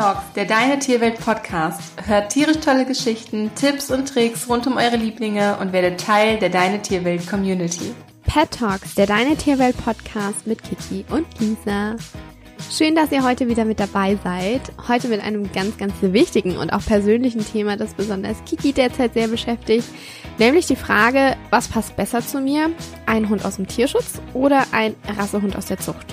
Talks, der Deine Tierwelt Podcast. Hört tierisch tolle Geschichten, Tipps und Tricks rund um eure Lieblinge und werdet Teil der Deine Tierwelt Community. Pet Talks, der Deine Tierwelt Podcast mit Kiki und Lisa. Schön, dass ihr heute wieder mit dabei seid. Heute mit einem ganz, ganz wichtigen und auch persönlichen Thema, das besonders Kiki derzeit sehr beschäftigt. Nämlich die Frage, was passt besser zu mir? Ein Hund aus dem Tierschutz oder ein Rassehund aus der Zucht?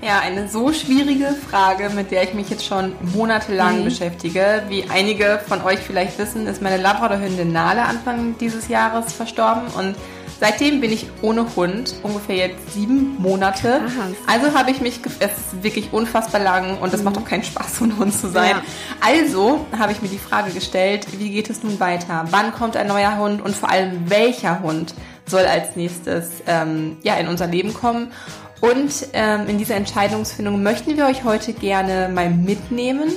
Ja, eine so schwierige Frage, mit der ich mich jetzt schon monatelang mhm. beschäftige. Wie einige von euch vielleicht wissen, ist meine Labradorhündin Nale Anfang dieses Jahres verstorben und seitdem bin ich ohne Hund, ungefähr jetzt sieben Monate. Aha. Also habe ich mich, es ist wirklich unfassbar lang und es mhm. macht auch keinen Spaß, ohne Hund zu sein. Ja. Also habe ich mir die Frage gestellt, wie geht es nun weiter? Wann kommt ein neuer Hund und vor allem welcher Hund soll als nächstes ähm, ja, in unser Leben kommen? Und ähm, in dieser Entscheidungsfindung möchten wir euch heute gerne mal mitnehmen.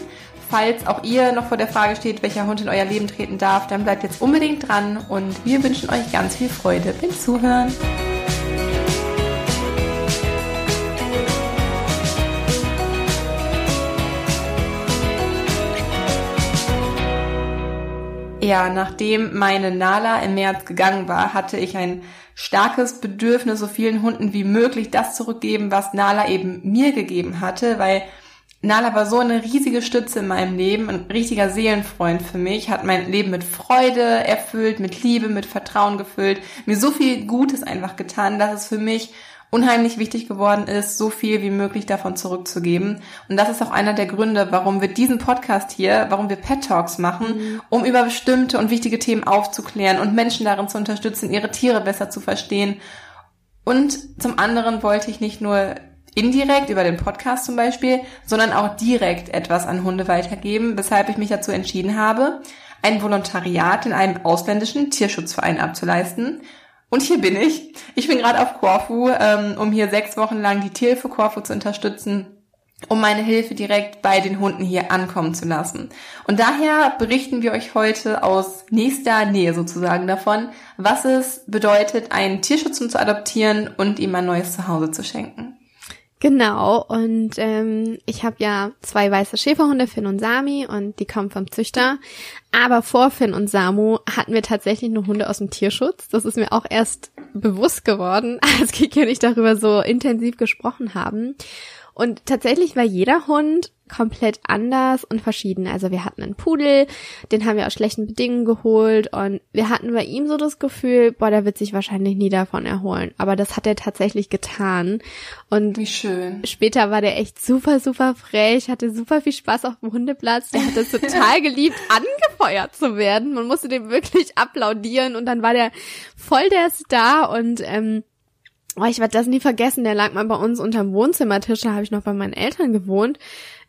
Falls auch ihr noch vor der Frage steht, welcher Hund in euer Leben treten darf, dann bleibt jetzt unbedingt dran und wir wünschen euch ganz viel Freude beim Zuhören. Ja, nachdem meine Nala im März gegangen war, hatte ich ein starkes Bedürfnis, so vielen Hunden wie möglich das zurückgeben, was Nala eben mir gegeben hatte, weil Nala war so eine riesige Stütze in meinem Leben, ein richtiger Seelenfreund für mich, hat mein Leben mit Freude erfüllt, mit Liebe, mit Vertrauen gefüllt, mir so viel Gutes einfach getan, dass es für mich unheimlich wichtig geworden ist, so viel wie möglich davon zurückzugeben. Und das ist auch einer der Gründe, warum wir diesen Podcast hier, warum wir Pet Talks machen, mhm. um über bestimmte und wichtige Themen aufzuklären und Menschen darin zu unterstützen, ihre Tiere besser zu verstehen. Und zum anderen wollte ich nicht nur indirekt über den Podcast zum Beispiel, sondern auch direkt etwas an Hunde weitergeben, weshalb ich mich dazu entschieden habe, ein Volontariat in einem ausländischen Tierschutzverein abzuleisten und hier bin ich. Ich bin gerade auf Korfu, ähm, um hier sechs Wochen lang die Tierhilfe Korfu zu unterstützen, um meine Hilfe direkt bei den Hunden hier ankommen zu lassen. Und daher berichten wir euch heute aus nächster Nähe sozusagen davon, was es bedeutet, einen Tierschutzhund zu adoptieren und ihm ein neues Zuhause zu schenken. Genau, und ähm, ich habe ja zwei weiße Schäferhunde, Finn und Sami, und die kommen vom Züchter. Aber vor Finn und Samu hatten wir tatsächlich nur Hunde aus dem Tierschutz. Das ist mir auch erst bewusst geworden, als Kiki und ich darüber so intensiv gesprochen haben. Und tatsächlich war jeder Hund komplett anders und verschieden. Also wir hatten einen Pudel, den haben wir aus schlechten Bedingungen geholt und wir hatten bei ihm so das Gefühl, boah, der wird sich wahrscheinlich nie davon erholen. Aber das hat er tatsächlich getan. Und Wie schön. später war der echt super, super frech, hatte super viel Spaß auf dem Hundeplatz. Der hat es total geliebt, angefeuert zu werden. Man musste dem wirklich applaudieren und dann war der voll der Star und ähm, Oh, ich werde das nie vergessen, der lag mal bei uns unterm Wohnzimmertisch, da habe ich noch bei meinen Eltern gewohnt.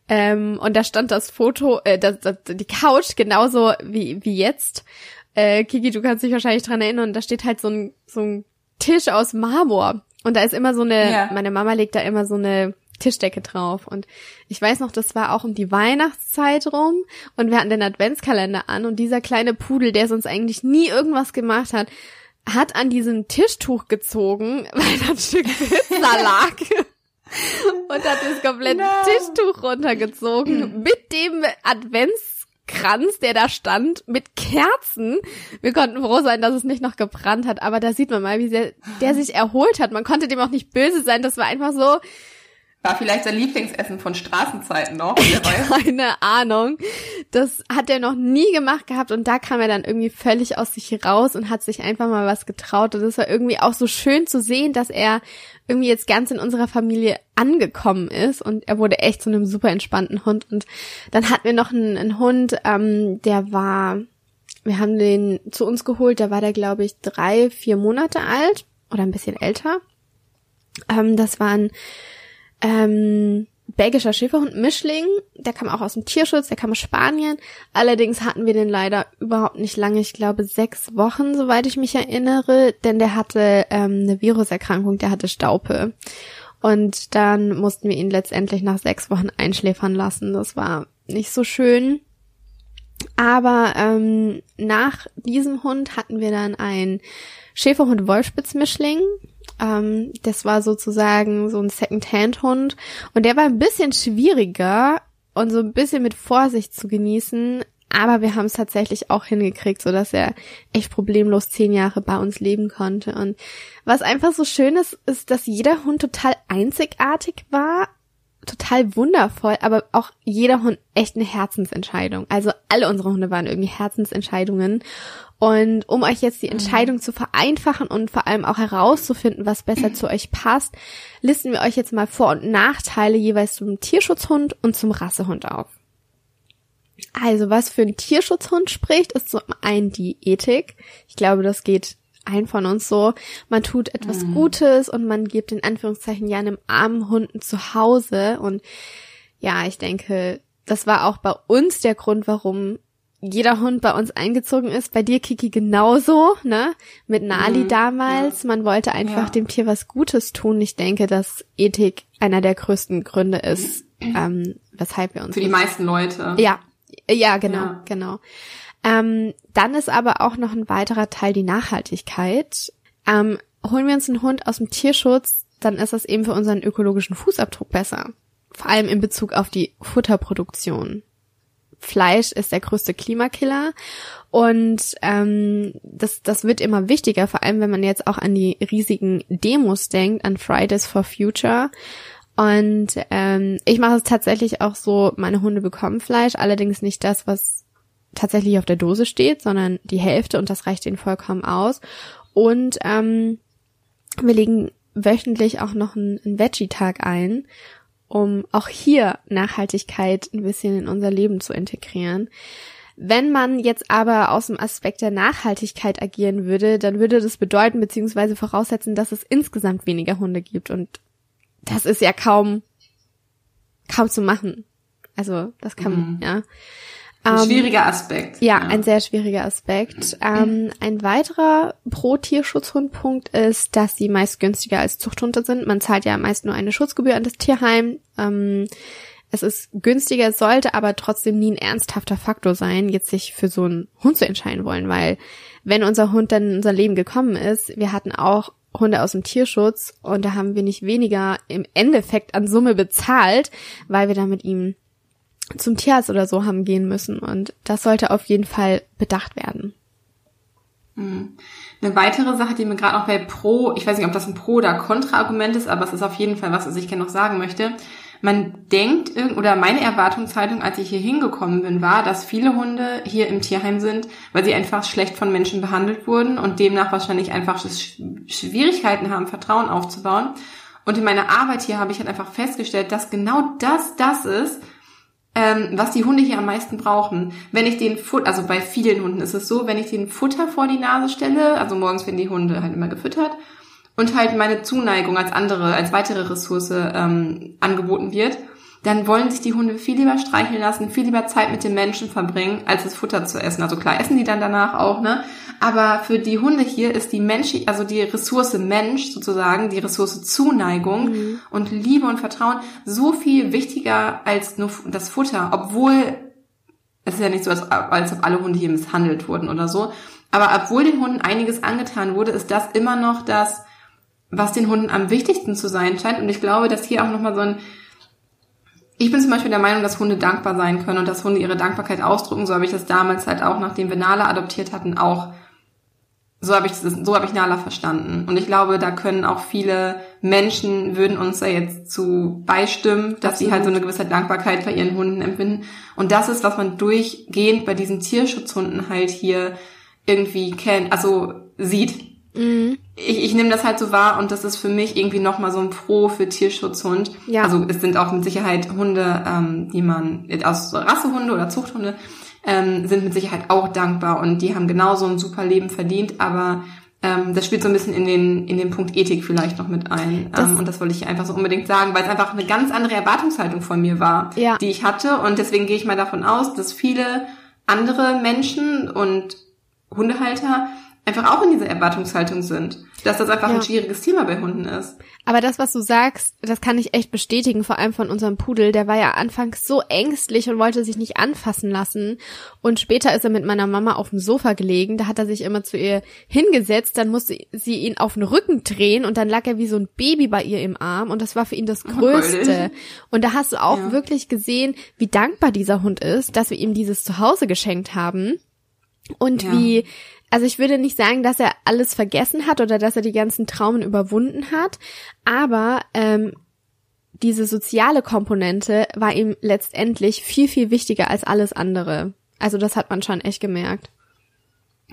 Ähm, und da stand das Foto, äh, das, das, die Couch genauso wie, wie jetzt. Äh, Kiki, du kannst dich wahrscheinlich dran erinnern, da steht halt so ein, so ein Tisch aus Marmor. Und da ist immer so eine, ja. meine Mama legt da immer so eine Tischdecke drauf. Und ich weiß noch, das war auch um die Weihnachtszeit rum und wir hatten den Adventskalender an und dieser kleine Pudel, der sonst eigentlich nie irgendwas gemacht hat, hat an diesem Tischtuch gezogen, weil da ein Stück Pizza lag und hat das komplette no. Tischtuch runtergezogen mit dem Adventskranz, der da stand, mit Kerzen. Wir konnten froh sein, dass es nicht noch gebrannt hat, aber da sieht man mal, wie sehr der sich erholt hat. Man konnte dem auch nicht böse sein. Das war einfach so, war vielleicht sein Lieblingsessen von Straßenzeiten noch? Keine Ahnung. Das hat er noch nie gemacht gehabt und da kam er dann irgendwie völlig aus sich raus und hat sich einfach mal was getraut. Und es war irgendwie auch so schön zu sehen, dass er irgendwie jetzt ganz in unserer Familie angekommen ist und er wurde echt zu einem super entspannten Hund. Und dann hatten wir noch einen, einen Hund, ähm, der war, wir haben den zu uns geholt, da war der glaube ich drei, vier Monate alt oder ein bisschen älter. Ähm, das war ein ähm, belgischer Schäferhund Mischling, der kam auch aus dem Tierschutz, der kam aus Spanien. Allerdings hatten wir den leider überhaupt nicht lange, ich glaube sechs Wochen, soweit ich mich erinnere, denn der hatte ähm, eine Viruserkrankung, der hatte Staupe. Und dann mussten wir ihn letztendlich nach sechs Wochen einschläfern lassen. Das war nicht so schön. Aber ähm, nach diesem Hund hatten wir dann einen Schäferhund Wolfspitz-Mischling. Ähm, das war sozusagen so ein Second-Hand-Hund. Und der war ein bisschen schwieriger, und so ein bisschen mit Vorsicht zu genießen. Aber wir haben es tatsächlich auch hingekriegt, so dass er echt problemlos zehn Jahre bei uns leben konnte. Und was einfach so schön ist, ist, dass jeder Hund total einzigartig war, total wundervoll, aber auch jeder Hund echt eine Herzensentscheidung. Also alle unsere Hunde waren irgendwie Herzensentscheidungen. Und um euch jetzt die mhm. Entscheidung zu vereinfachen und vor allem auch herauszufinden, was besser zu euch passt, listen wir euch jetzt mal Vor- und Nachteile jeweils zum Tierschutzhund und zum Rassehund auf. Also was für einen Tierschutzhund spricht, ist zum einen die Ethik. Ich glaube, das geht ein von uns so. Man tut etwas mhm. Gutes und man gibt in Anführungszeichen ja einem armen Hunden zu Hause. Und ja, ich denke, das war auch bei uns der Grund, warum jeder Hund bei uns eingezogen ist. Bei dir, Kiki, genauso, ne? Mit Nali mhm, damals. Ja. Man wollte einfach ja. dem Tier was Gutes tun. Ich denke, dass Ethik einer der größten Gründe ist, ähm, weshalb wir uns. Für die meisten Leute. Ja, ja, genau, ja. genau. Ähm, dann ist aber auch noch ein weiterer Teil die Nachhaltigkeit. Ähm, holen wir uns einen Hund aus dem Tierschutz, dann ist das eben für unseren ökologischen Fußabdruck besser. Vor allem in Bezug auf die Futterproduktion. Fleisch ist der größte Klimakiller und ähm, das, das wird immer wichtiger, vor allem wenn man jetzt auch an die riesigen Demos denkt, an Fridays for Future. Und ähm, ich mache es tatsächlich auch so, meine Hunde bekommen Fleisch, allerdings nicht das, was tatsächlich auf der Dose steht, sondern die Hälfte und das reicht ihnen vollkommen aus. Und ähm, wir legen wöchentlich auch noch einen, einen Veggie-Tag ein, um auch hier Nachhaltigkeit ein bisschen in unser Leben zu integrieren. Wenn man jetzt aber aus dem Aspekt der Nachhaltigkeit agieren würde, dann würde das bedeuten beziehungsweise voraussetzen, dass es insgesamt weniger Hunde gibt und das ist ja kaum kaum zu machen. Also das kann mhm. ja. Ein ähm, schwieriger Aspekt. Ja, ja, ein sehr schwieriger Aspekt. Ähm, ein weiterer Pro-Tierschutzhund-Punkt ist, dass sie meist günstiger als Zuchthunde sind. Man zahlt ja meist nur eine Schutzgebühr an das Tierheim. Ähm, es ist günstiger, sollte aber trotzdem nie ein ernsthafter Faktor sein, jetzt sich für so einen Hund zu entscheiden wollen, weil wenn unser Hund dann in unser Leben gekommen ist, wir hatten auch Hunde aus dem Tierschutz und da haben wir nicht weniger im Endeffekt an Summe bezahlt, weil wir da mit ihm zum Tierarzt oder so haben gehen müssen. Und das sollte auf jeden Fall bedacht werden. Hm. Eine weitere Sache, die mir gerade auch bei Pro, ich weiß nicht, ob das ein Pro- oder Kontra-Argument ist, aber es ist auf jeden Fall was, was ich gerne noch sagen möchte. Man denkt, oder meine Erwartungshaltung, als ich hier hingekommen bin, war, dass viele Hunde hier im Tierheim sind, weil sie einfach schlecht von Menschen behandelt wurden und demnach wahrscheinlich einfach Schwierigkeiten haben, Vertrauen aufzubauen. Und in meiner Arbeit hier habe ich halt einfach festgestellt, dass genau das das ist, ähm, was die Hunde hier am meisten brauchen. Wenn ich den Futter, also bei vielen Hunden ist es so, wenn ich den Futter vor die Nase stelle, also morgens werden die Hunde halt immer gefüttert und halt meine Zuneigung als andere, als weitere Ressource ähm, angeboten wird, dann wollen sich die Hunde viel lieber streicheln lassen, viel lieber Zeit mit dem Menschen verbringen, als das Futter zu essen. Also klar, essen die dann danach auch, ne? Aber für die Hunde hier ist die Mensch, also die Ressource Mensch sozusagen, die Ressource Zuneigung mhm. und Liebe und Vertrauen so viel wichtiger als nur das Futter, obwohl es ist ja nicht so, als, als ob alle Hunde hier misshandelt wurden oder so. Aber obwohl den Hunden einiges angetan wurde, ist das immer noch das, was den Hunden am wichtigsten zu sein scheint. Und ich glaube, dass hier auch nochmal so ein ich bin zum Beispiel der Meinung, dass Hunde dankbar sein können und dass Hunde ihre Dankbarkeit ausdrücken. So habe ich das damals halt auch, nachdem wir Nala adoptiert hatten, auch so habe ich das, so habe ich Nala verstanden. Und ich glaube, da können auch viele Menschen würden uns da jetzt zu beistimmen, dass Absolut. sie halt so eine gewisse Dankbarkeit bei ihren Hunden empfinden. Und das ist, was man durchgehend bei diesen Tierschutzhunden halt hier irgendwie kennt, also sieht. Mhm. Ich, ich nehme das halt so wahr und das ist für mich irgendwie nochmal so ein Pro für Tierschutzhund. Ja. Also es sind auch mit Sicherheit Hunde, ähm, die man aus Rassehunde oder Zuchthunde ähm, sind mit Sicherheit auch dankbar und die haben genauso ein super Leben verdient, aber ähm, das spielt so ein bisschen in den, in den Punkt Ethik vielleicht noch mit ein. Das ähm, und das wollte ich einfach so unbedingt sagen, weil es einfach eine ganz andere Erwartungshaltung von mir war, ja. die ich hatte. Und deswegen gehe ich mal davon aus, dass viele andere Menschen und Hundehalter einfach auch in dieser Erwartungshaltung sind. Dass das einfach ja. ein schwieriges Thema bei Hunden ist. Aber das, was du sagst, das kann ich echt bestätigen, vor allem von unserem Pudel. Der war ja anfangs so ängstlich und wollte sich nicht anfassen lassen. Und später ist er mit meiner Mama auf dem Sofa gelegen. Da hat er sich immer zu ihr hingesetzt. Dann musste sie ihn auf den Rücken drehen und dann lag er wie so ein Baby bei ihr im Arm. Und das war für ihn das oh, Größte. Und da hast du auch ja. wirklich gesehen, wie dankbar dieser Hund ist, dass wir ihm dieses Zuhause geschenkt haben. Und ja. wie also ich würde nicht sagen, dass er alles vergessen hat oder dass er die ganzen Traumen überwunden hat, aber ähm, diese soziale Komponente war ihm letztendlich viel, viel wichtiger als alles andere. Also das hat man schon echt gemerkt.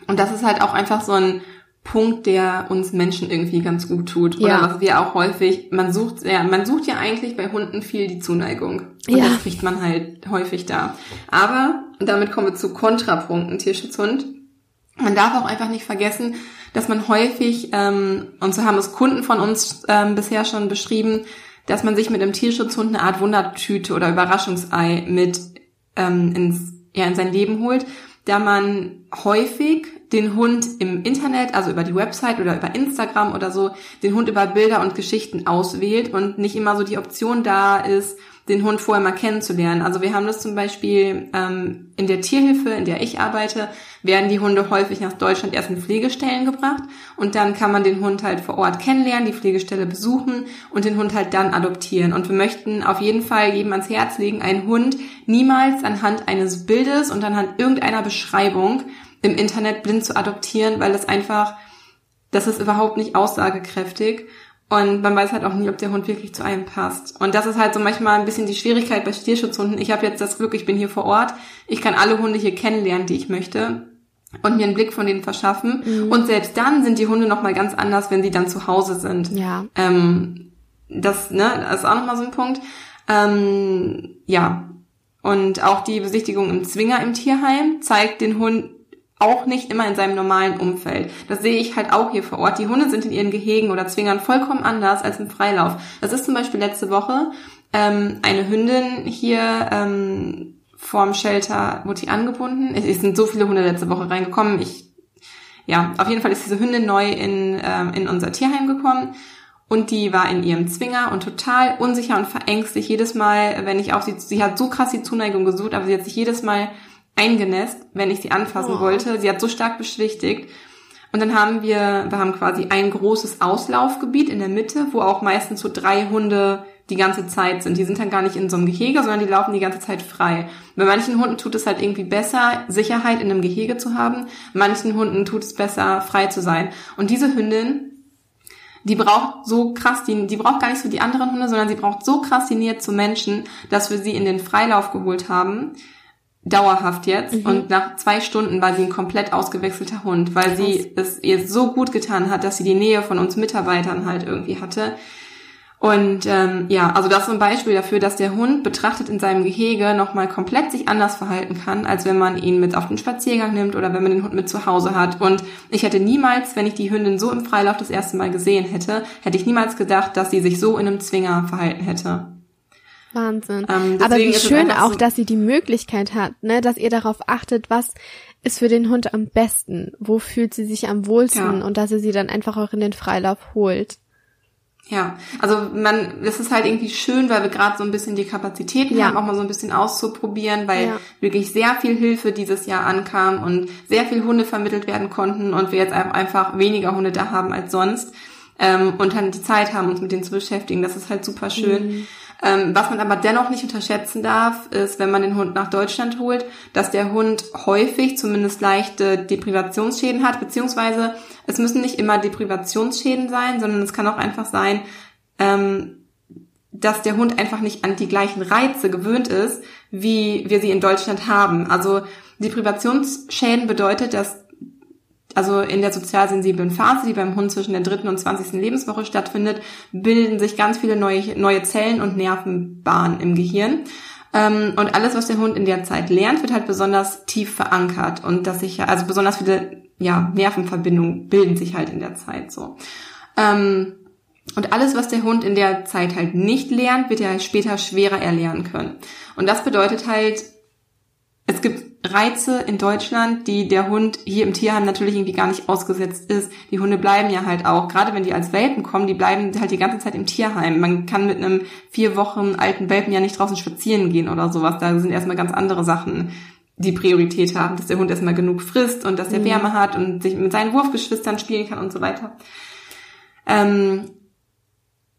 Und das ist halt auch einfach so ein Punkt, der uns Menschen irgendwie ganz gut tut. Oder ja. was wir auch häufig, man sucht, ja, man sucht ja eigentlich bei Hunden viel die Zuneigung. Und ja. das kriegt man halt häufig da. Aber, damit kommen wir zu Kontrapunkten, Tierschutzhund man darf auch einfach nicht vergessen, dass man häufig, ähm, und so haben es Kunden von uns ähm, bisher schon beschrieben, dass man sich mit einem Tierschutzhund eine Art Wundertüte oder Überraschungsei mit ähm, ins, ja, in sein Leben holt, da man häufig den Hund im Internet, also über die Website oder über Instagram oder so, den Hund über Bilder und Geschichten auswählt und nicht immer so die Option da ist, den Hund vorher mal kennenzulernen. Also wir haben das zum Beispiel ähm, in der Tierhilfe, in der ich arbeite, werden die Hunde häufig nach Deutschland erst in Pflegestellen gebracht und dann kann man den Hund halt vor Ort kennenlernen, die Pflegestelle besuchen und den Hund halt dann adoptieren. Und wir möchten auf jeden Fall jedem ans Herz legen, einen Hund niemals anhand eines Bildes und anhand irgendeiner Beschreibung im Internet blind zu adoptieren, weil das einfach, das ist überhaupt nicht aussagekräftig und man weiß halt auch nie, ob der Hund wirklich zu einem passt. Und das ist halt so manchmal ein bisschen die Schwierigkeit bei Tierschutzhunden. Ich habe jetzt das Glück, ich bin hier vor Ort. Ich kann alle Hunde hier kennenlernen, die ich möchte und mir einen Blick von denen verschaffen. Mhm. Und selbst dann sind die Hunde nochmal ganz anders, wenn sie dann zu Hause sind. Ja. Ähm, das, ne, das ist auch nochmal so ein Punkt. Ähm, ja. Und auch die Besichtigung im Zwinger im Tierheim zeigt den Hund auch nicht immer in seinem normalen Umfeld. Das sehe ich halt auch hier vor Ort. Die Hunde sind in ihren Gehegen oder Zwingern vollkommen anders als im Freilauf. Das ist zum Beispiel letzte Woche ähm, eine Hündin hier ähm, vorm Shelter, wurde die angebunden. Es, es sind so viele Hunde letzte Woche reingekommen. Ich, ja, auf jeden Fall ist diese Hündin neu in, ähm, in unser Tierheim gekommen. Und die war in ihrem Zwinger und total unsicher und verängstigt. Jedes Mal, wenn ich auf sie, sie hat so krass die Zuneigung gesucht, aber sie hat sich jedes Mal eingenässt, wenn ich sie anfassen oh. wollte. Sie hat so stark beschwichtigt. Und dann haben wir, wir haben quasi ein großes Auslaufgebiet in der Mitte, wo auch meistens so drei Hunde die ganze Zeit sind. Die sind dann gar nicht in so einem Gehege, sondern die laufen die ganze Zeit frei. Bei manchen Hunden tut es halt irgendwie besser, Sicherheit in einem Gehege zu haben. Manchen Hunden tut es besser, frei zu sein. Und diese Hündin, die braucht so krass, die, die braucht gar nicht so die anderen Hunde, sondern sie braucht so krass die Nähe zu Menschen, dass wir sie in den Freilauf geholt haben dauerhaft jetzt. Mhm. Und nach zwei Stunden war sie ein komplett ausgewechselter Hund, weil Krass. sie es ihr so gut getan hat, dass sie die Nähe von uns Mitarbeitern halt irgendwie hatte. Und ähm, ja, also das ist ein Beispiel dafür, dass der Hund betrachtet in seinem Gehege nochmal komplett sich anders verhalten kann, als wenn man ihn mit auf den Spaziergang nimmt oder wenn man den Hund mit zu Hause hat. Und ich hätte niemals, wenn ich die Hündin so im Freilauf das erste Mal gesehen hätte, hätte ich niemals gedacht, dass sie sich so in einem Zwinger verhalten hätte. Wahnsinn. Ähm, Aber wie schön auch, so dass sie die Möglichkeit hat, ne, dass ihr darauf achtet, was ist für den Hund am besten, wo fühlt sie sich am wohlsten ja. und dass ihr sie dann einfach auch in den Freilauf holt. Ja, also man, das ist halt irgendwie schön, weil wir gerade so ein bisschen die Kapazitäten ja. haben, auch mal so ein bisschen auszuprobieren, weil ja. wirklich sehr viel Hilfe dieses Jahr ankam und sehr viel Hunde vermittelt werden konnten und wir jetzt einfach weniger Hunde da haben als sonst ähm, und dann die Zeit haben, uns mit denen zu beschäftigen. Das ist halt super schön. Mhm. Ähm, was man aber dennoch nicht unterschätzen darf, ist, wenn man den Hund nach Deutschland holt, dass der Hund häufig zumindest leichte Deprivationsschäden hat, beziehungsweise es müssen nicht immer Deprivationsschäden sein, sondern es kann auch einfach sein, ähm, dass der Hund einfach nicht an die gleichen Reize gewöhnt ist, wie wir sie in Deutschland haben. Also Deprivationsschäden bedeutet, dass also in der sozial sensiblen Phase, die beim Hund zwischen der dritten und zwanzigsten Lebenswoche stattfindet, bilden sich ganz viele neue, neue Zellen und Nervenbahnen im Gehirn. Ähm, und alles, was der Hund in der Zeit lernt, wird halt besonders tief verankert und dass sich also besonders viele ja, Nervenverbindungen bilden sich halt in der Zeit so. Ähm, und alles, was der Hund in der Zeit halt nicht lernt, wird er später schwerer erlernen können. Und das bedeutet halt, es gibt Reize in Deutschland, die der Hund hier im Tierheim natürlich irgendwie gar nicht ausgesetzt ist. Die Hunde bleiben ja halt auch, gerade wenn die als Welpen kommen, die bleiben halt die ganze Zeit im Tierheim. Man kann mit einem vier Wochen alten Welpen ja nicht draußen spazieren gehen oder sowas. Da sind erstmal ganz andere Sachen, die Priorität haben, dass der Hund erstmal genug frisst und dass er mhm. Wärme hat und sich mit seinen Wurfgeschwistern spielen kann und so weiter. Ähm,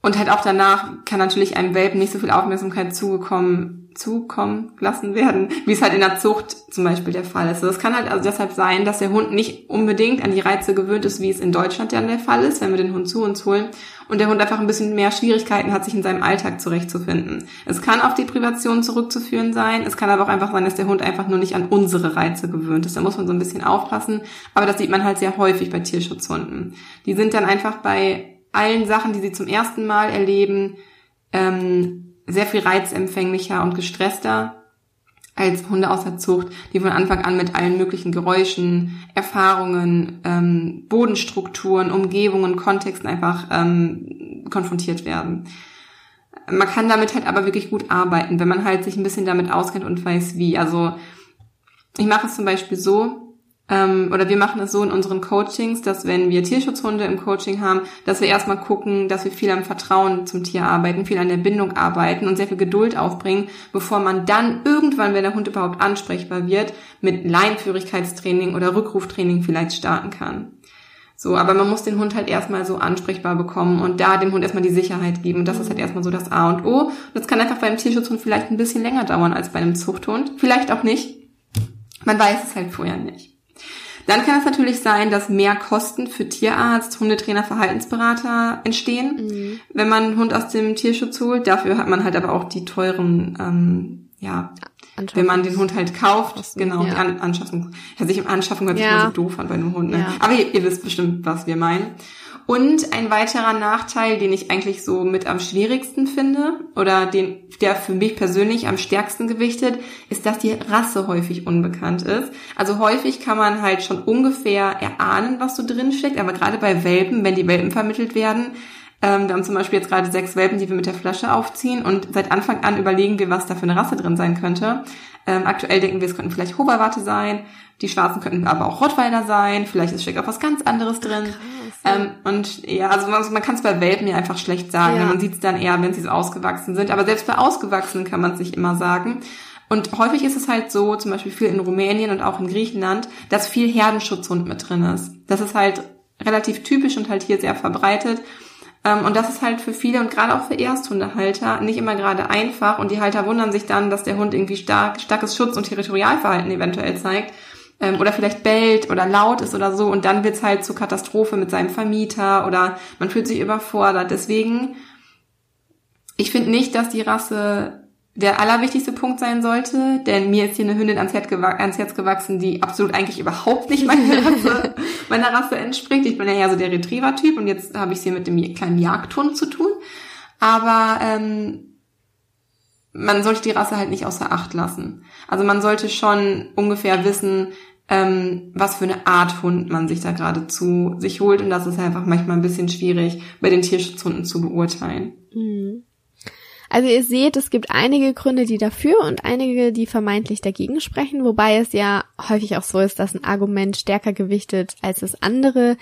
und halt auch danach kann natürlich einem Welpen nicht so viel Aufmerksamkeit zugekommen, zukommen lassen werden, wie es halt in der Zucht zum Beispiel der Fall ist. Also das kann halt also deshalb sein, dass der Hund nicht unbedingt an die Reize gewöhnt ist, wie es in Deutschland dann der Fall ist, wenn wir den Hund zu uns holen. Und der Hund einfach ein bisschen mehr Schwierigkeiten hat, sich in seinem Alltag zurechtzufinden. Es kann auf Deprivation zurückzuführen sein. Es kann aber auch einfach sein, dass der Hund einfach nur nicht an unsere Reize gewöhnt ist. Da muss man so ein bisschen aufpassen. Aber das sieht man halt sehr häufig bei Tierschutzhunden. Die sind dann einfach bei allen Sachen, die sie zum ersten Mal erleben, ähm, sehr viel reizempfänglicher und gestresster als Hunde aus der Zucht, die von Anfang an mit allen möglichen Geräuschen, Erfahrungen, ähm, Bodenstrukturen, Umgebungen, Kontexten einfach ähm, konfrontiert werden. Man kann damit halt aber wirklich gut arbeiten, wenn man halt sich ein bisschen damit auskennt und weiß wie. Also ich mache es zum Beispiel so, ähm, oder wir machen es so in unseren Coachings, dass wenn wir Tierschutzhunde im Coaching haben, dass wir erstmal gucken, dass wir viel am Vertrauen zum Tier arbeiten, viel an der Bindung arbeiten und sehr viel Geduld aufbringen, bevor man dann irgendwann, wenn der Hund überhaupt ansprechbar wird, mit Leinführigkeitstraining oder Rückruftraining vielleicht starten kann. So, aber man muss den Hund halt erstmal so ansprechbar bekommen und da dem Hund erstmal die Sicherheit geben. Und das ist halt erstmal so das A und O. Und das kann einfach beim Tierschutzhund vielleicht ein bisschen länger dauern als bei einem Zuchthund. Vielleicht auch nicht. Man weiß es halt vorher nicht. Dann kann es natürlich sein, dass mehr Kosten für Tierarzt, Hundetrainer, Verhaltensberater entstehen, mhm. wenn man einen Hund aus dem Tierschutz holt. Dafür hat man halt aber auch die teuren, ähm, ja, wenn man den Hund halt kauft, Kosten, genau, ja. die An Anschaffung. Ja, sich im Anschaffung hört sich ja. immer so doof an bei einem Hund. Ne? Ja. Aber ihr, ihr wisst bestimmt, was wir meinen. Und ein weiterer Nachteil, den ich eigentlich so mit am schwierigsten finde oder den, der für mich persönlich am stärksten gewichtet, ist, dass die Rasse häufig unbekannt ist. Also häufig kann man halt schon ungefähr erahnen, was so drin steckt, aber gerade bei Welpen, wenn die Welpen vermittelt werden, ähm, wir haben zum Beispiel jetzt gerade sechs Welpen, die wir mit der Flasche aufziehen und seit Anfang an überlegen wir, was da für eine Rasse drin sein könnte. Ähm, aktuell denken wir, es könnten vielleicht Hoberwarte sein, die Schwarzen könnten aber auch Rottweiler sein, vielleicht steckt auch was ganz anderes drin. Ach, ähm, und ja, also man, man kann es bei Welpen ja einfach schlecht sagen. Ja. Man sieht es dann eher, wenn sie so ausgewachsen sind. Aber selbst bei Ausgewachsenen kann man es nicht immer sagen. Und häufig ist es halt so, zum Beispiel viel in Rumänien und auch in Griechenland, dass viel Herdenschutzhund mit drin ist. Das ist halt relativ typisch und halt hier sehr verbreitet. Ähm, und das ist halt für viele und gerade auch für Ersthundehalter nicht immer gerade einfach. Und die Halter wundern sich dann, dass der Hund irgendwie stark, starkes Schutz- und Territorialverhalten eventuell zeigt ähm, oder vielleicht bellt oder laut ist oder so und dann wird's halt zur Katastrophe mit seinem Vermieter oder man fühlt sich überfordert. Deswegen, ich finde nicht, dass die Rasse der allerwichtigste Punkt sein sollte, denn mir ist hier eine Hündin ans Herz, ans Herz gewachsen, die absolut eigentlich überhaupt nicht meiner Rasse, meiner Rasse entspricht. Ich bin ja eher so der Retriever-Typ und jetzt habe ich es hier mit dem kleinen Jagdhund zu tun. Aber ähm, man sollte die Rasse halt nicht außer Acht lassen. Also man sollte schon ungefähr wissen, ähm, was für eine Art Hund man sich da gerade zu sich holt. Und das ist einfach manchmal ein bisschen schwierig, bei den Tierschutzhunden zu beurteilen. Mhm. Also ihr seht, es gibt einige Gründe, die dafür und einige, die vermeintlich dagegen sprechen, wobei es ja häufig auch so ist, dass ein Argument stärker gewichtet als das andere.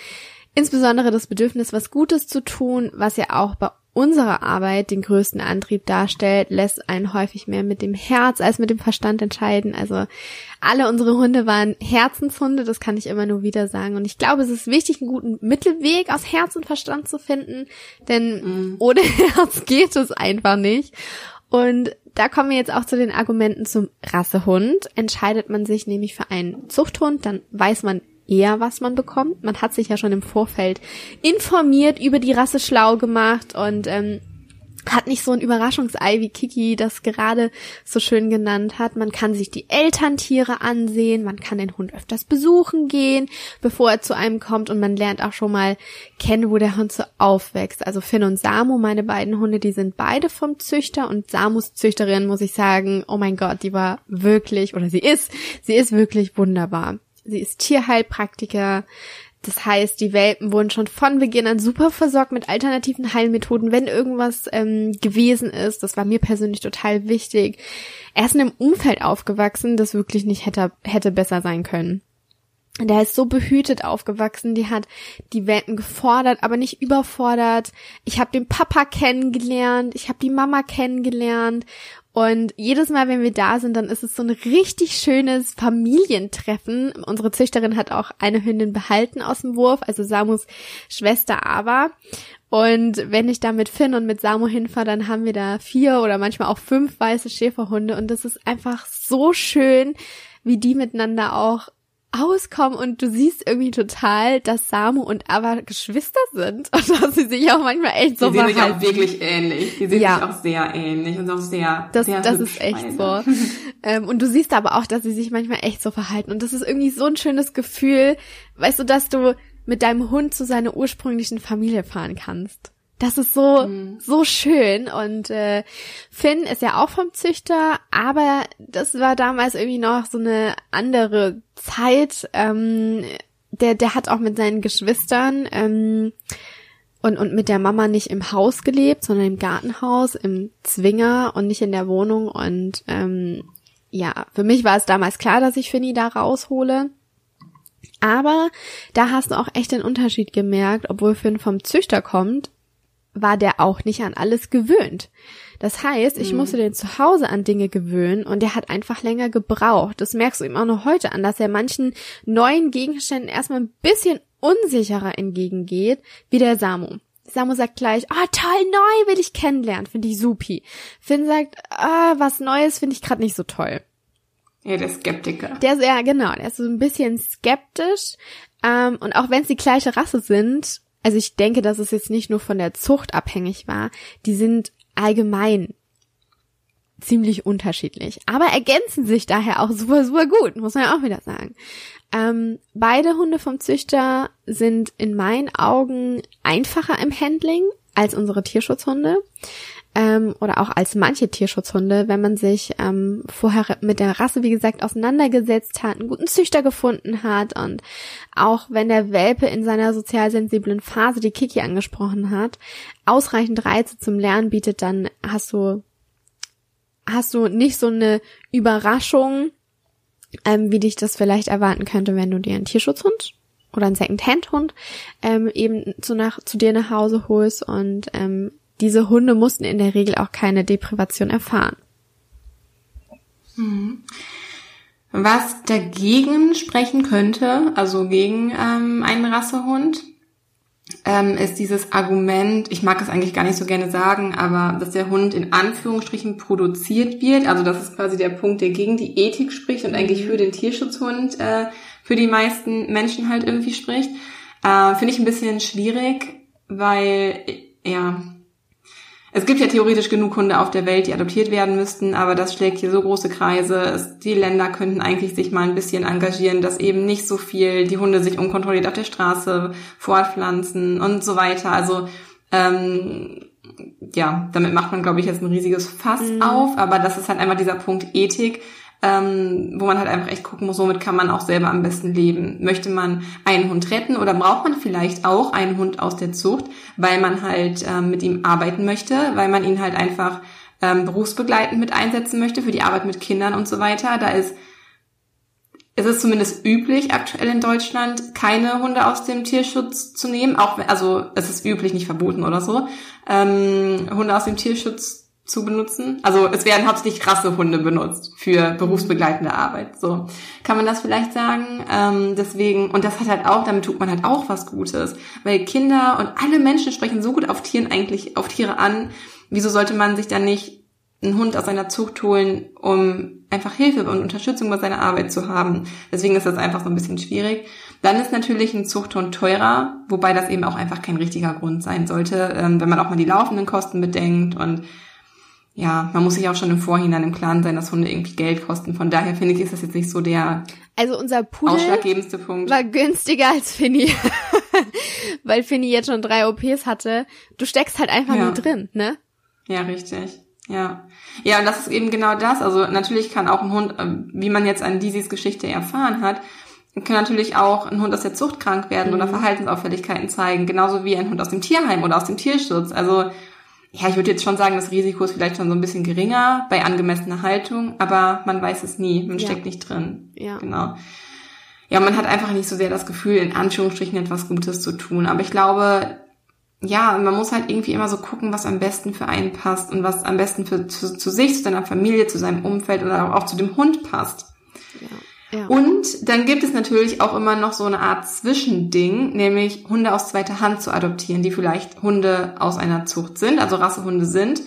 Insbesondere das Bedürfnis, was Gutes zu tun, was ja auch bei unsere Arbeit den größten Antrieb darstellt, lässt einen häufig mehr mit dem Herz als mit dem Verstand entscheiden. Also alle unsere Hunde waren Herzenshunde, das kann ich immer nur wieder sagen. Und ich glaube, es ist wichtig, einen guten Mittelweg aus Herz und Verstand zu finden, denn mhm. ohne Herz geht es einfach nicht. Und da kommen wir jetzt auch zu den Argumenten zum Rassehund. Entscheidet man sich nämlich für einen Zuchthund, dann weiß man eher, was man bekommt. Man hat sich ja schon im Vorfeld informiert, über die Rasse schlau gemacht und ähm, hat nicht so ein Überraschungsei, wie Kiki das gerade so schön genannt hat. Man kann sich die Elterntiere ansehen, man kann den Hund öfters besuchen gehen, bevor er zu einem kommt und man lernt auch schon mal kennen, wo der Hund so aufwächst. Also Finn und Samu, meine beiden Hunde, die sind beide vom Züchter und Samus Züchterin, muss ich sagen, oh mein Gott, die war wirklich, oder sie ist, sie ist wirklich wunderbar. Sie ist Tierheilpraktiker. Das heißt, die Welpen wurden schon von Beginn an super versorgt mit alternativen Heilmethoden, wenn irgendwas ähm, gewesen ist. Das war mir persönlich total wichtig. Er ist in einem Umfeld aufgewachsen, das wirklich nicht hätte, hätte besser sein können. Der ist so behütet aufgewachsen, die hat die Welpen gefordert, aber nicht überfordert. Ich habe den Papa kennengelernt, ich habe die Mama kennengelernt und jedes Mal, wenn wir da sind, dann ist es so ein richtig schönes Familientreffen. Unsere Züchterin hat auch eine Hündin behalten aus dem Wurf, also Samus Schwester Ava. Und wenn ich da mit Finn und mit Samu hinfahre, dann haben wir da vier oder manchmal auch fünf weiße Schäferhunde. Und das ist einfach so schön, wie die miteinander auch auskommen und du siehst irgendwie total, dass Samu und Ava Geschwister sind und dass sie sich auch manchmal echt so Die sehen sich auch wirklich ähnlich. Die sehen ja. sich auch sehr ähnlich und auch sehr, das, sehr Das ist echt so. ähm, und du siehst aber auch, dass sie sich manchmal echt so verhalten und das ist irgendwie so ein schönes Gefühl, weißt du, dass du mit deinem Hund zu seiner ursprünglichen Familie fahren kannst. Das ist so, mhm. so schön. Und äh, Finn ist ja auch vom Züchter, aber das war damals irgendwie noch so eine andere Zeit. Ähm, der, der hat auch mit seinen Geschwistern ähm, und, und mit der Mama nicht im Haus gelebt, sondern im Gartenhaus, im Zwinger und nicht in der Wohnung. Und ähm, ja, für mich war es damals klar, dass ich Finny da raushole. Aber da hast du auch echt den Unterschied gemerkt, obwohl Finn vom Züchter kommt, war der auch nicht an alles gewöhnt. Das heißt, ich mhm. musste den zu Hause an Dinge gewöhnen und der hat einfach länger gebraucht. Das merkst du ihm auch noch heute an, dass er manchen neuen Gegenständen erstmal ein bisschen unsicherer entgegengeht, wie der Samu. Samu sagt gleich, ah, oh, toll, neu will ich kennenlernen, finde ich supi. Finn sagt, ah, was Neues finde ich gerade nicht so toll. Ja, der Skeptiker. Der ist, ja, genau, der ist so ein bisschen skeptisch. Ähm, und auch wenn es die gleiche Rasse sind, also ich denke, dass es jetzt nicht nur von der Zucht abhängig war, die sind allgemein ziemlich unterschiedlich, aber ergänzen sich daher auch super, super gut, muss man ja auch wieder sagen. Ähm, beide Hunde vom Züchter sind in meinen Augen einfacher im Handling als unsere Tierschutzhunde ähm, oder auch als manche Tierschutzhunde, wenn man sich ähm, vorher mit der Rasse, wie gesagt, auseinandergesetzt hat, einen guten Züchter gefunden hat und auch wenn der Welpe in seiner sozial sensiblen Phase, die Kiki angesprochen hat, ausreichend Reize zum Lernen bietet, dann hast du hast du nicht so eine Überraschung, ähm, wie dich das vielleicht erwarten könnte, wenn du dir einen Tierschutzhund oder einen Second-Hand-Hund ähm, eben zu, nach, zu dir nach Hause holst und ähm, diese Hunde mussten in der Regel auch keine Deprivation erfahren. Mhm. Was dagegen sprechen könnte, also gegen ähm, einen Rassehund, ähm, ist dieses Argument, ich mag es eigentlich gar nicht so gerne sagen, aber dass der Hund in Anführungsstrichen produziert wird. Also das ist quasi der Punkt, der gegen die Ethik spricht und eigentlich für den Tierschutzhund äh, für die meisten Menschen halt irgendwie spricht. Äh, Finde ich ein bisschen schwierig, weil ja, es gibt ja theoretisch genug Hunde auf der Welt, die adoptiert werden müssten, aber das schlägt hier so große Kreise. Die Länder könnten eigentlich sich mal ein bisschen engagieren, dass eben nicht so viel die Hunde sich unkontrolliert auf der Straße fortpflanzen und so weiter. Also ähm, ja, damit macht man, glaube ich, jetzt ein riesiges Fass mhm. auf, aber das ist halt einmal dieser Punkt Ethik ähm, wo man halt einfach echt gucken muss, womit kann man auch selber am besten leben. Möchte man einen Hund retten oder braucht man vielleicht auch einen Hund aus der Zucht, weil man halt ähm, mit ihm arbeiten möchte, weil man ihn halt einfach ähm, berufsbegleitend mit einsetzen möchte für die Arbeit mit Kindern und so weiter. Da ist es ist zumindest üblich aktuell in Deutschland, keine Hunde aus dem Tierschutz zu nehmen. Auch also es ist üblich, nicht verboten oder so, ähm, Hunde aus dem Tierschutz zu benutzen. Also es werden hauptsächlich krasse Hunde benutzt für berufsbegleitende Arbeit. So kann man das vielleicht sagen. Ähm, deswegen und das hat halt auch, damit tut man halt auch was Gutes, weil Kinder und alle Menschen sprechen so gut auf Tieren eigentlich auf Tiere an. Wieso sollte man sich dann nicht einen Hund aus seiner Zucht holen, um einfach Hilfe und Unterstützung bei seiner Arbeit zu haben? Deswegen ist das einfach so ein bisschen schwierig. Dann ist natürlich ein Zuchthund teurer, wobei das eben auch einfach kein richtiger Grund sein sollte, ähm, wenn man auch mal die laufenden Kosten bedenkt und ja, man muss sich auch schon im Vorhinein im Klaren sein, dass Hunde irgendwie Geld kosten. Von daher finde ich, ist das jetzt nicht so der also unser Pudel ausschlaggebendste Punkt. war günstiger als Finny. Weil Finny jetzt schon drei OPs hatte. Du steckst halt einfach ja. nur drin, ne? Ja, richtig. Ja. Ja, und das ist eben genau das. Also natürlich kann auch ein Hund, ähm, wie man jetzt an Disis Geschichte erfahren hat, kann natürlich auch ein Hund aus der Zucht krank werden mhm. oder Verhaltensauffälligkeiten zeigen, genauso wie ein Hund aus dem Tierheim oder aus dem Tierschutz. Also ja, ich würde jetzt schon sagen, das Risiko ist vielleicht schon so ein bisschen geringer bei angemessener Haltung, aber man weiß es nie, man ja. steckt nicht drin. Ja. Genau. Ja, man hat einfach nicht so sehr das Gefühl, in Anführungsstrichen etwas Gutes zu tun. Aber ich glaube, ja, man muss halt irgendwie immer so gucken, was am besten für einen passt und was am besten für, zu, zu sich, zu seiner Familie, zu seinem Umfeld oder auch zu dem Hund passt. Ja. Und dann gibt es natürlich auch immer noch so eine Art Zwischending, nämlich Hunde aus zweiter Hand zu adoptieren, die vielleicht Hunde aus einer Zucht sind, also Rassehunde sind,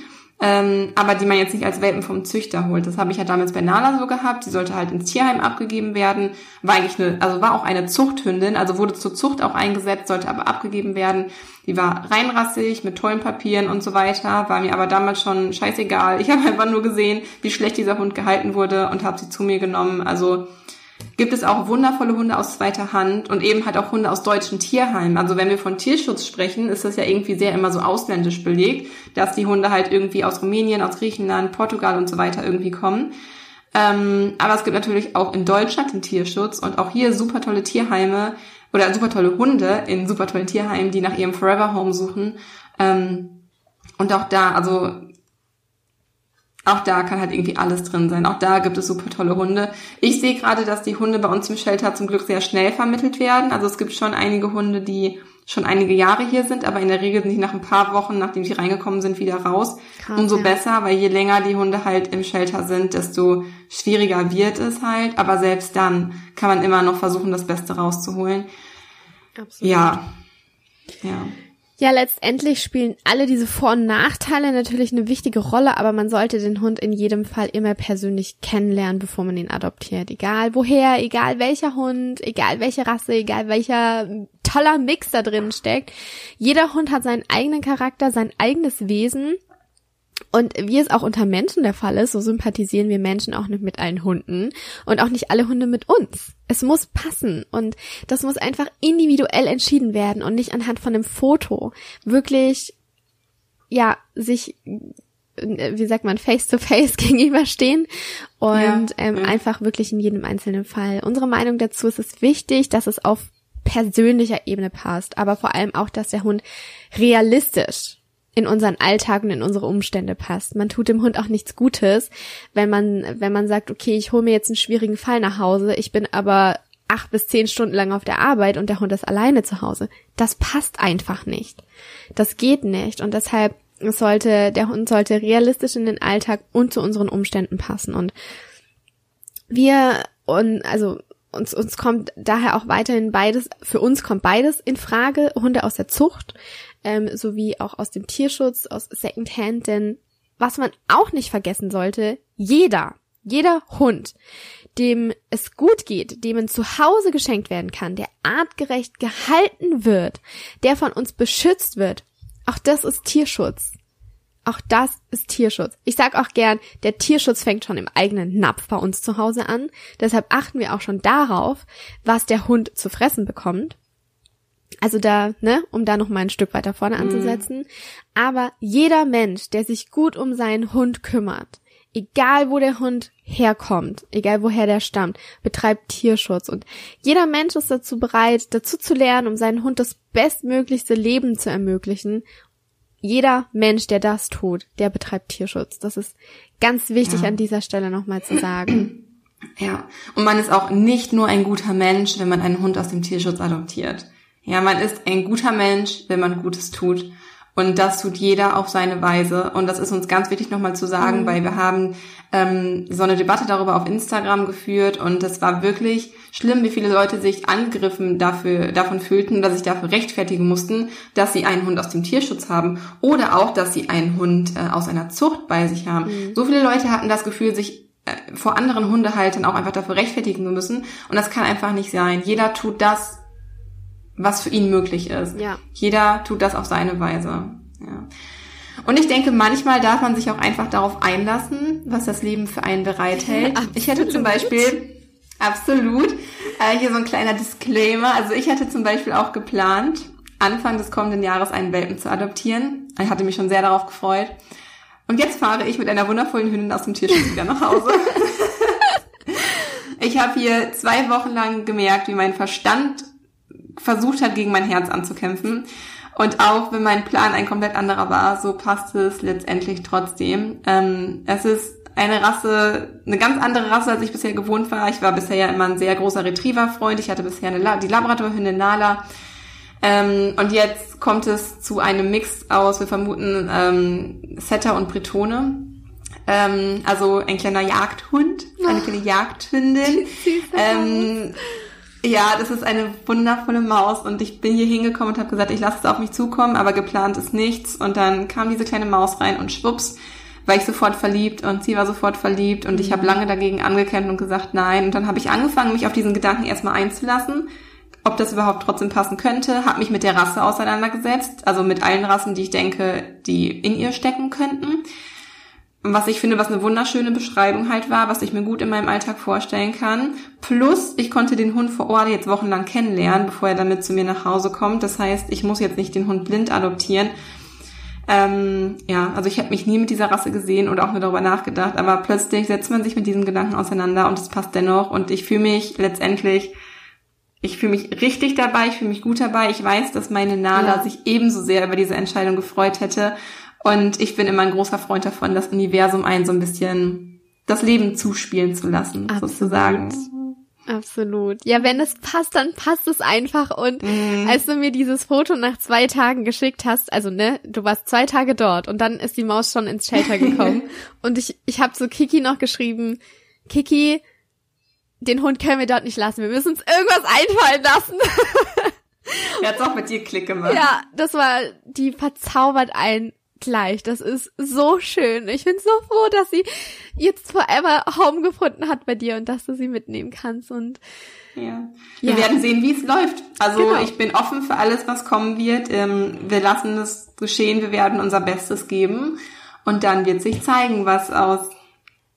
ähm, aber die man jetzt nicht als Welpen vom Züchter holt. Das habe ich ja damals bei Nala so gehabt. Die sollte halt ins Tierheim abgegeben werden. War eigentlich eine, also war auch eine Zuchthündin, also wurde zur Zucht auch eingesetzt, sollte aber abgegeben werden. Die war reinrassig, mit tollen Papieren und so weiter, war mir aber damals schon scheißegal. Ich habe einfach nur gesehen, wie schlecht dieser Hund gehalten wurde und habe sie zu mir genommen. Also gibt es auch wundervolle Hunde aus zweiter Hand und eben halt auch Hunde aus deutschen Tierheimen. Also wenn wir von Tierschutz sprechen, ist das ja irgendwie sehr immer so ausländisch belegt, dass die Hunde halt irgendwie aus Rumänien, aus Griechenland, Portugal und so weiter irgendwie kommen. Ähm, aber es gibt natürlich auch in Deutschland den Tierschutz und auch hier super tolle Tierheime oder super tolle Hunde in super tollen Tierheimen, die nach ihrem Forever Home suchen. Ähm, und auch da, also auch da kann halt irgendwie alles drin sein. Auch da gibt es super tolle Hunde. Ich sehe gerade, dass die Hunde bei uns im Shelter zum Glück sehr schnell vermittelt werden. Also es gibt schon einige Hunde, die schon einige Jahre hier sind, aber in der Regel sind die nach ein paar Wochen, nachdem sie reingekommen sind, wieder raus. Krass, Umso ja. besser, weil je länger die Hunde halt im Shelter sind, desto schwieriger wird es halt. Aber selbst dann kann man immer noch versuchen, das Beste rauszuholen. Absolut. Ja. Ja. Ja, letztendlich spielen alle diese Vor- und Nachteile natürlich eine wichtige Rolle, aber man sollte den Hund in jedem Fall immer persönlich kennenlernen, bevor man ihn adoptiert. Egal woher, egal welcher Hund, egal welche Rasse, egal welcher toller Mix da drin steckt. Jeder Hund hat seinen eigenen Charakter, sein eigenes Wesen und wie es auch unter Menschen der Fall ist, so sympathisieren wir Menschen auch nicht mit allen Hunden und auch nicht alle Hunde mit uns. Es muss passen und das muss einfach individuell entschieden werden und nicht anhand von einem Foto. Wirklich, ja, sich, wie sagt man, face to face gegenüberstehen und ja, ähm, ja. einfach wirklich in jedem einzelnen Fall. Unsere Meinung dazu ist es wichtig, dass es auf persönlicher Ebene passt, aber vor allem auch, dass der Hund realistisch in unseren Alltag und in unsere Umstände passt. Man tut dem Hund auch nichts Gutes, wenn man, wenn man sagt, okay, ich hole mir jetzt einen schwierigen Fall nach Hause, ich bin aber acht bis zehn Stunden lang auf der Arbeit und der Hund ist alleine zu Hause. Das passt einfach nicht. Das geht nicht. Und deshalb sollte, der Hund sollte realistisch in den Alltag und zu unseren Umständen passen. Und wir, und, also, uns, uns kommt daher auch weiterhin beides, für uns kommt beides in Frage, Hunde aus der Zucht, ähm, sowie auch aus dem Tierschutz, aus Secondhand, denn was man auch nicht vergessen sollte, jeder, jeder Hund, dem es gut geht, dem ein Zuhause geschenkt werden kann, der artgerecht gehalten wird, der von uns beschützt wird, auch das ist Tierschutz. Auch das ist Tierschutz. Ich sag auch gern, der Tierschutz fängt schon im eigenen Napf bei uns zu Hause an. Deshalb achten wir auch schon darauf, was der Hund zu fressen bekommt. Also da, ne, um da noch mal ein Stück weiter vorne mhm. anzusetzen. Aber jeder Mensch, der sich gut um seinen Hund kümmert, egal wo der Hund herkommt, egal woher der stammt, betreibt Tierschutz. Und jeder Mensch ist dazu bereit, dazu zu lernen, um seinen Hund das bestmöglichste Leben zu ermöglichen. Jeder Mensch, der das tut, der betreibt Tierschutz. Das ist ganz wichtig ja. an dieser Stelle nochmal zu sagen. Ja, und man ist auch nicht nur ein guter Mensch, wenn man einen Hund aus dem Tierschutz adoptiert. Ja, man ist ein guter Mensch, wenn man Gutes tut. Und das tut jeder auf seine Weise. Und das ist uns ganz wichtig nochmal zu sagen, mhm. weil wir haben ähm, so eine Debatte darüber auf Instagram geführt und es war wirklich schlimm, wie viele Leute sich angegriffen dafür, davon fühlten, dass sich dafür rechtfertigen mussten, dass sie einen Hund aus dem Tierschutz haben oder auch, dass sie einen Hund äh, aus einer Zucht bei sich haben. Mhm. So viele Leute hatten das Gefühl, sich äh, vor anderen Hundehaltern auch einfach dafür rechtfertigen zu müssen. Und das kann einfach nicht sein. Jeder tut das, was für ihn möglich ist. Ja. Jeder tut das auf seine Weise. Ja. Und ich denke, manchmal darf man sich auch einfach darauf einlassen, was das Leben für einen bereithält. ich hätte zum Beispiel, absolut, äh, hier so ein kleiner Disclaimer. Also ich hatte zum Beispiel auch geplant, Anfang des kommenden Jahres einen Welpen zu adoptieren. Ich hatte mich schon sehr darauf gefreut. Und jetzt fahre ich mit einer wundervollen Hündin aus dem Tierschutz wieder nach Hause. Ich habe hier zwei Wochen lang gemerkt, wie mein Verstand versucht hat, gegen mein Herz anzukämpfen. Und auch wenn mein Plan ein komplett anderer war, so passt es letztendlich trotzdem. Ähm, es ist eine Rasse, eine ganz andere Rasse, als ich bisher gewohnt war. Ich war bisher ja immer ein sehr großer Retriever-Freund. Ich hatte bisher eine, die Labrador-Hündin Nala. Ähm, und jetzt kommt es zu einem Mix aus, wir vermuten, ähm, Setter und Bretone. Ähm, also ein kleiner Jagdhund, eine kleine Jagdhündin. Ja, das ist eine wundervolle Maus und ich bin hier hingekommen und habe gesagt, ich lasse es auf mich zukommen, aber geplant ist nichts. Und dann kam diese kleine Maus rein und schwupps, war ich sofort verliebt und sie war sofort verliebt und ich habe mhm. lange dagegen angekämpft und gesagt nein. Und dann habe ich angefangen, mich auf diesen Gedanken erstmal einzulassen, ob das überhaupt trotzdem passen könnte, habe mich mit der Rasse auseinandergesetzt, also mit allen Rassen, die ich denke, die in ihr stecken könnten was ich finde, was eine wunderschöne Beschreibung halt war, was ich mir gut in meinem Alltag vorstellen kann. Plus, ich konnte den Hund vor Ort jetzt wochenlang kennenlernen, bevor er damit zu mir nach Hause kommt. Das heißt, ich muss jetzt nicht den Hund blind adoptieren. Ähm, ja, also ich habe mich nie mit dieser Rasse gesehen oder auch nur darüber nachgedacht, aber plötzlich setzt man sich mit diesem Gedanken auseinander und es passt dennoch und ich fühle mich letztendlich ich fühle mich richtig dabei, ich fühle mich gut dabei. Ich weiß, dass meine Nala ja. sich ebenso sehr über diese Entscheidung gefreut hätte. Und ich bin immer ein großer Freund davon, das Universum einen so ein bisschen das Leben zuspielen zu lassen, Absolut. sozusagen. Absolut. Ja, wenn es passt, dann passt es einfach. Und mm. als du mir dieses Foto nach zwei Tagen geschickt hast, also ne, du warst zwei Tage dort und dann ist die Maus schon ins Shelter gekommen. und ich, ich habe zu Kiki noch geschrieben, Kiki, den Hund können wir dort nicht lassen. Wir müssen uns irgendwas einfallen lassen. Er hat's auch mit dir Klick gemacht. Ja, das war, die verzaubert einen gleich. Das ist so schön. Ich bin so froh, dass sie jetzt forever Home gefunden hat bei dir und dass du sie mitnehmen kannst und ja. Wir ja. werden sehen, wie es läuft. Also genau. ich bin offen für alles, was kommen wird. Ähm, wir lassen es geschehen. Wir werden unser Bestes geben. Und dann wird sich zeigen, was aus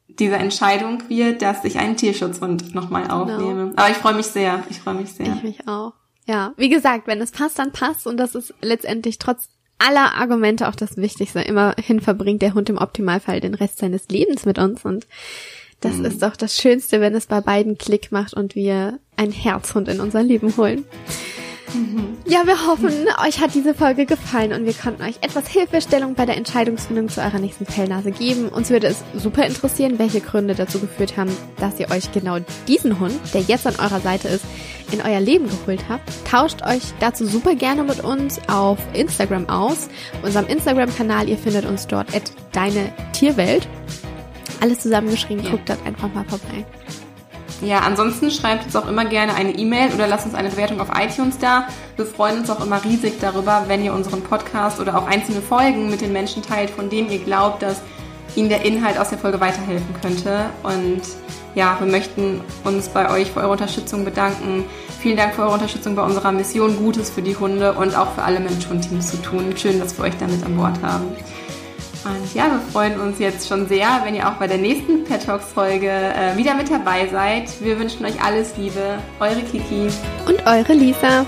dieser Entscheidung wird, dass ich einen Tierschutzhund nochmal genau. aufnehme. Genau. Aber ich freue mich sehr. Ich freue mich sehr. Ich mich auch. Ja, wie gesagt, wenn es passt, dann passt und das ist letztendlich trotz aller Argumente auch das Wichtigste. Immerhin verbringt der Hund im Optimalfall den Rest seines Lebens mit uns und das mhm. ist doch das Schönste, wenn es bei beiden Klick macht und wir ein Herzhund in unser Leben holen. Mhm. Ja, wir hoffen, euch hat diese Folge gefallen und wir konnten euch etwas Hilfestellung bei der Entscheidungsfindung zu eurer nächsten Fellnase geben. Uns würde es super interessieren, welche Gründe dazu geführt haben, dass ihr euch genau diesen Hund, der jetzt an eurer Seite ist, in euer Leben geholt habt. Tauscht euch dazu super gerne mit uns auf Instagram aus, unserem Instagram-Kanal. Ihr findet uns dort at deine Tierwelt. Alles zusammengeschrieben, ja. guckt dort einfach mal vorbei. Ja, ansonsten schreibt uns auch immer gerne eine E-Mail oder lasst uns eine Bewertung auf iTunes da. Wir freuen uns auch immer riesig darüber, wenn ihr unseren Podcast oder auch einzelne Folgen mit den Menschen teilt, von denen ihr glaubt, dass ihnen der Inhalt aus der Folge weiterhelfen könnte. Und ja, wir möchten uns bei euch für eure Unterstützung bedanken. Vielen Dank für eure Unterstützung bei unserer Mission, Gutes für die Hunde und auch für alle Mensch-Hund-Teams zu tun. Schön, dass wir euch damit an Bord haben. Und ja, wir freuen uns jetzt schon sehr, wenn ihr auch bei der nächsten Pet Talks Folge äh, wieder mit dabei seid. Wir wünschen euch alles Liebe. Eure Kiki. Und eure Lisa.